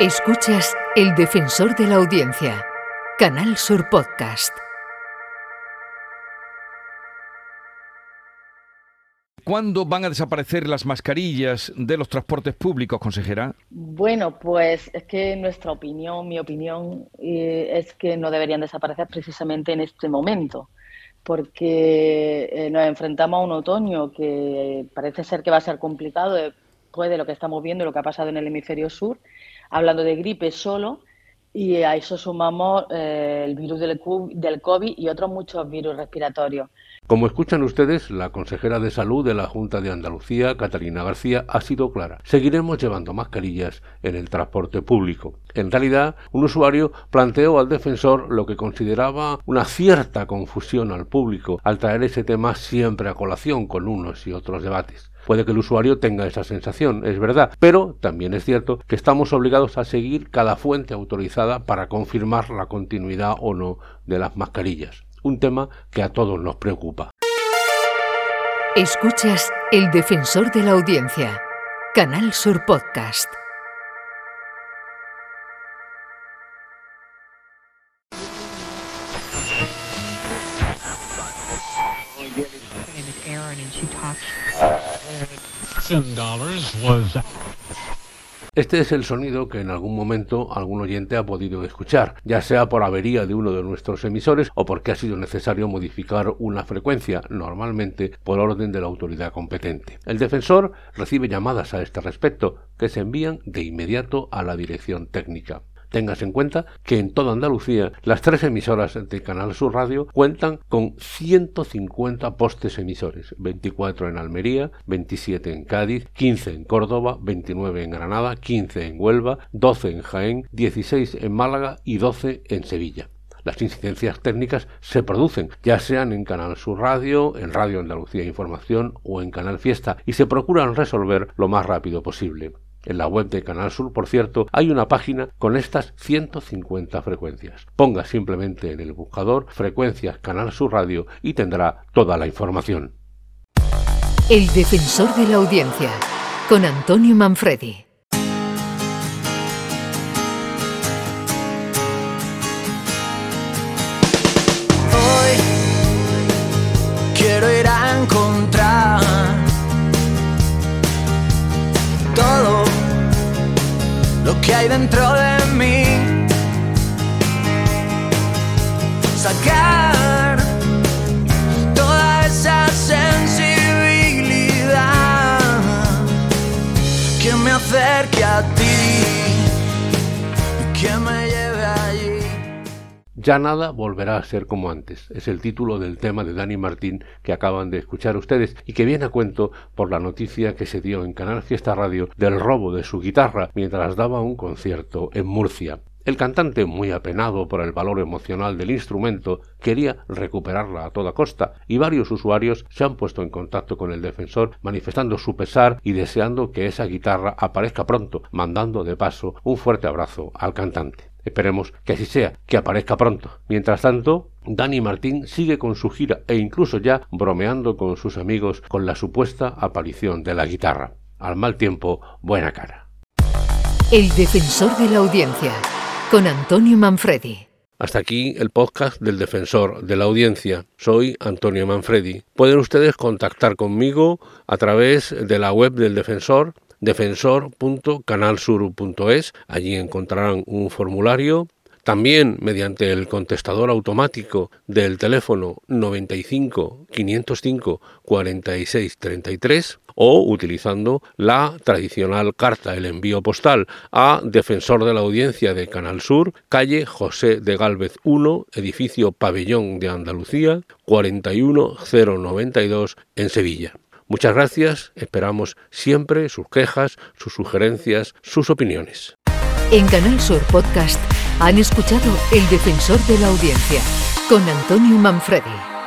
Escuchas El Defensor de la Audiencia, Canal Sur Podcast. ¿Cuándo van a desaparecer las mascarillas de los transportes públicos, consejera? Bueno, pues es que nuestra opinión, mi opinión, eh, es que no deberían desaparecer precisamente en este momento, porque eh, nos enfrentamos a un otoño que parece ser que va a ser complicado después de lo que estamos viendo y lo que ha pasado en el hemisferio sur hablando de gripe solo, y a eso sumamos eh, el virus del, del COVID y otros muchos virus respiratorios. Como escuchan ustedes, la consejera de salud de la Junta de Andalucía, Catalina García, ha sido clara. Seguiremos llevando mascarillas en el transporte público. En realidad, un usuario planteó al defensor lo que consideraba una cierta confusión al público al traer ese tema siempre a colación con unos y otros debates. Puede que el usuario tenga esa sensación, es verdad, pero también es cierto que estamos obligados a seguir cada fuente autorizada para confirmar la continuidad o no de las mascarillas. Un tema que a todos nos preocupa. Escuchas El Defensor de la Audiencia, Canal Sur Podcast. Este es el sonido que en algún momento algún oyente ha podido escuchar, ya sea por avería de uno de nuestros emisores o porque ha sido necesario modificar una frecuencia, normalmente por orden de la autoridad competente. El defensor recibe llamadas a este respecto, que se envían de inmediato a la dirección técnica. Tengas en cuenta que en toda Andalucía las tres emisoras de Canal Sur Radio cuentan con 150 postes emisores, 24 en Almería, 27 en Cádiz, 15 en Córdoba, 29 en Granada, 15 en Huelva, 12 en Jaén, 16 en Málaga y 12 en Sevilla. Las incidencias técnicas se producen, ya sean en Canal Sur Radio, en Radio Andalucía Información o en Canal Fiesta, y se procuran resolver lo más rápido posible. En la web de Canal Sur, por cierto, hay una página con estas 150 frecuencias. Ponga simplemente en el buscador frecuencias Canal Sur Radio y tendrá toda la información. El defensor de la audiencia, con Antonio Manfredi. Que hay dentro de mí. Sacar Ya nada volverá a ser como antes. Es el título del tema de Dani Martín que acaban de escuchar ustedes y que viene a cuento por la noticia que se dio en Canal Fiesta Radio del robo de su guitarra mientras daba un concierto en Murcia. El cantante, muy apenado por el valor emocional del instrumento, quería recuperarla a toda costa y varios usuarios se han puesto en contacto con el defensor manifestando su pesar y deseando que esa guitarra aparezca pronto, mandando de paso un fuerte abrazo al cantante. Esperemos que así sea, que aparezca pronto. Mientras tanto, Dani Martín sigue con su gira e incluso ya bromeando con sus amigos con la supuesta aparición de la guitarra. Al mal tiempo, buena cara. El defensor de la audiencia, con Antonio Manfredi. Hasta aquí el podcast del defensor de la audiencia. Soy Antonio Manfredi. Pueden ustedes contactar conmigo a través de la web del defensor defensor.canalsur.es. Allí encontrarán un formulario. También mediante el contestador automático del teléfono 95 505 46 33 o utilizando la tradicional carta, el envío postal a Defensor de la Audiencia de Canal Sur, calle José de Gálvez 1, edificio Pabellón de Andalucía, 41092 en Sevilla. Muchas gracias, esperamos siempre sus quejas, sus sugerencias, sus opiniones. En Canal Sur Podcast han escuchado El Defensor de la Audiencia con Antonio Manfredi.